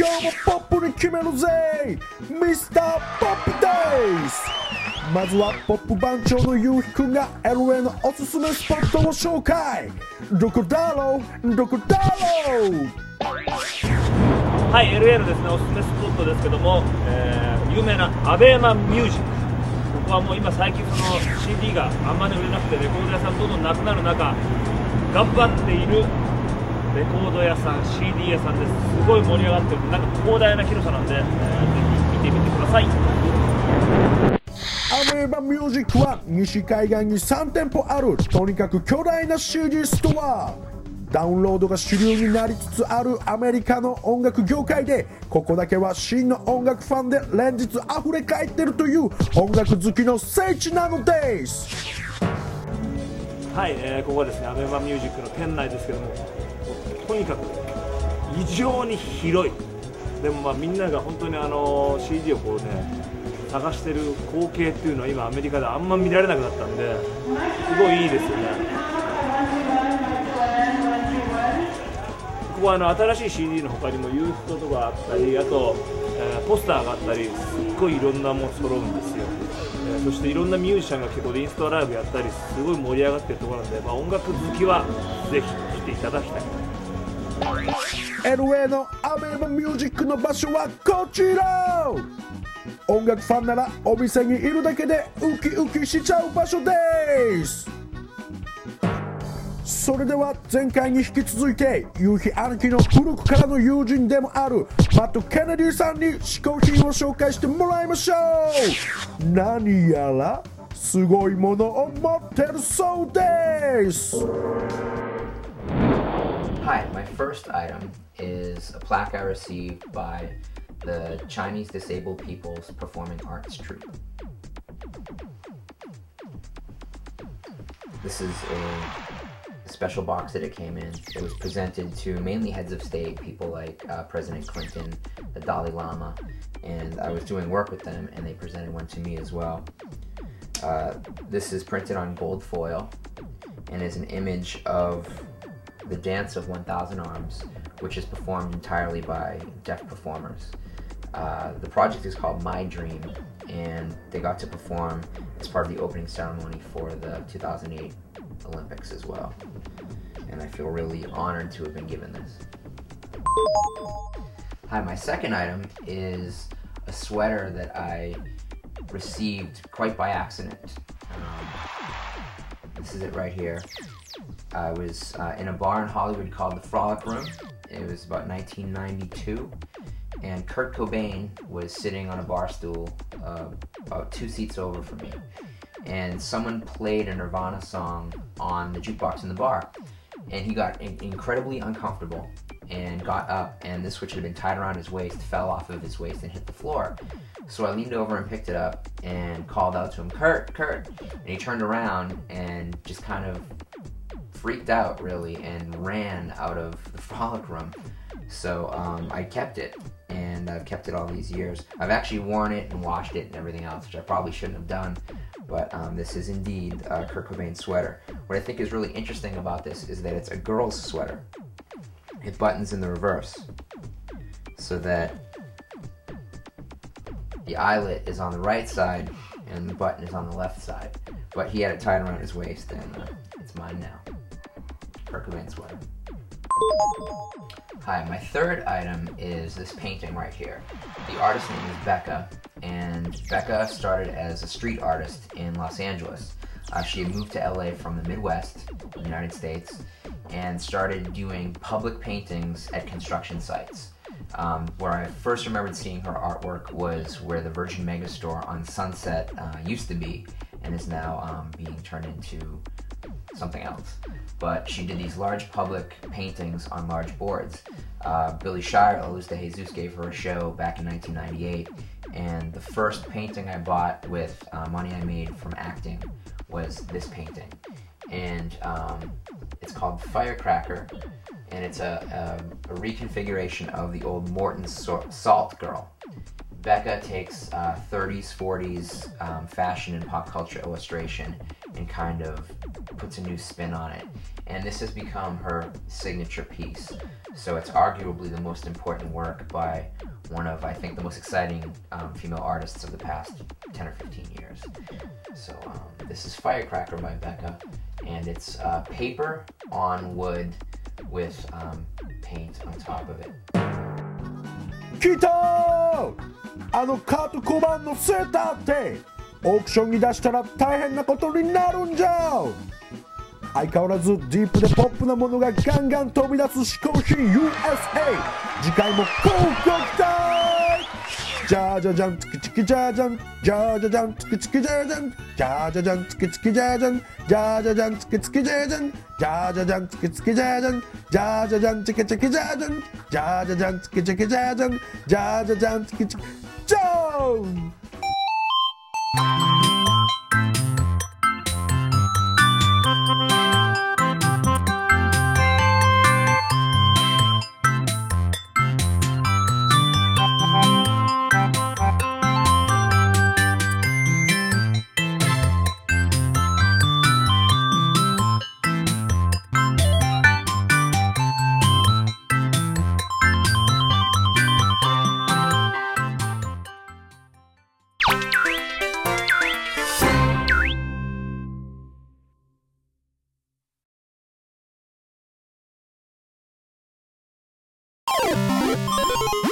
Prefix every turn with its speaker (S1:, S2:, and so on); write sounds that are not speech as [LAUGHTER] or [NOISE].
S1: 今日もポップに決めるぜ。ミスターポップです。まずはポップ番長のゆうひくんが LA のおすすめスポットを紹介。どこだろうどこだろう
S2: はい LA のですね。おすすめスポットですけども、えー有名なアベーマミュージック。ここはもう今最近その CD があんまり売れなくてレコード屋さんどんどんなくなる中頑張っているレコード屋さん CD 屋さんですすごい盛り上がってるなんか広大な広さなんで、えーぜひ見てみてください。
S1: アメーバミュージックは西海岸に3店舗あるとにかく巨大な CD ストア。ダウンロードが主流になりつつあるアメリカの音楽業界でここだけは真の音楽ファンで連日溢れ返ってるという音楽好きの聖地なのです
S2: はい、えーここはですねアベマミュージックの店内ですけどもとにかく異常に広い。でもまあみんなが本当にあの CD をこうね探してる光景っていうのは今アメリカであんま見られなくなったんですごいいいですよね。ここはあの新しい CD の他にもユーストとかあったりあと、えーポスターがあったりすっごいいろんなもの揃うんですよ、えーそしていろんなミュージシャンが結構インストライブやったりすごい盛り上がってるところなんで、まあ、音楽好きはぜひ来ていただきたい。
S1: LA のアメーバミュージックの場所はこちら。音楽ファンならお店にいるだけでウキウキしちゃう場所です。それでは前回に引き続いて夕日兄貴の古くからの友人でもあるマット・ケネディさんに嗜好品を紹介してもらいましょう。何やらすごいものを持ってるそうです。
S3: Hi, my first item is a plaque I received by the Chinese Disabled People's Performing Arts Troupe. This is a special box that it came in. It was presented to mainly heads of state, people like uh, President Clinton, the Dalai Lama, and I was doing work with them, and they presented one to me as well. Uh, this is printed on gold foil and is an image of the Dance of 1000 Arms, which is performed entirely by deaf performers. Uh, the project is called My Dream, and they got to perform as part of the opening ceremony for the 2008 Olympics as well. And I feel really honored to have been given this. Hi, my second item is a sweater that I received quite by accident. Um, this is it right here. I was uh, in a bar in Hollywood called the Frolic Room. It was about 1992, and Kurt Cobain was sitting on a bar stool uh, about two seats over from me. And someone played a Nirvana song on the jukebox in the bar, and he got in- incredibly uncomfortable and got up, and this which had been tied around his waist fell off of his waist and hit the floor. So I leaned over and picked it up and called out to him, Kurt, Kurt. And he turned around and just kind of freaked out really and ran out of the [LAUGHS] frolic room. So um, I kept it and I've kept it all these years. I've actually worn it and washed it and everything else, which I probably shouldn't have done. But um, this is indeed uh, Kurt Cobain's sweater. What I think is really interesting about this is that it's a girl's sweater. It buttons in the reverse so that the eyelet is on the right side and the button is on the left side. But he had it tied around his waist and uh, it's mine now. Cobain. Hi, my third item is this painting right here. The artist's name is Becca, and Becca started as a street artist in Los Angeles. Uh, she had moved to LA from the Midwest, the United States, and started doing public paintings at construction sites. Um, where I first remembered seeing her artwork was where the Virgin Megastore on Sunset uh, used to be, and is now um, being turned into something else. But she did these large public paintings on large boards. Uh, Billy Shire, Luz de Jesus, gave her a show back in 1998, and the first painting I bought with uh, money I made from acting was this painting. And um, it's called Firecracker, and it's a, a, a reconfiguration of the old Morton Salt Girl. Becca takes uh, 30s, 40s um, fashion and pop culture illustration and kind of puts a new spin on it. And this has become her signature piece. So it's arguably the most important work by one of, I think, the most exciting um, female artists of the past 10 or 15 years. So um, this is Firecracker by Becca, and it's uh, paper on wood with um, paint on top of it.
S1: 来たあのカートコバーンのセーターってオークションに出したら大変なことになるんじゃ。相変わらずディープでポップなものがガンガン飛び出す嗜好品 USA 次回も高極体じゃじゃじゃんつきつきじゃじゃんじゃじゃじゃんつきつきじゃじゃんじゃじゃじゃんつきつきじゃじゃんじゃじゃじゃんつきつきじゃじゃんじゃじゃじゃんつきつきじゃじゃんじゃじゃじゃんつきつきじゃじゃんじゃじゃじゃんつきつきじゃじゃんじゃじゃじゃんつきつきじゃーん
S4: you Música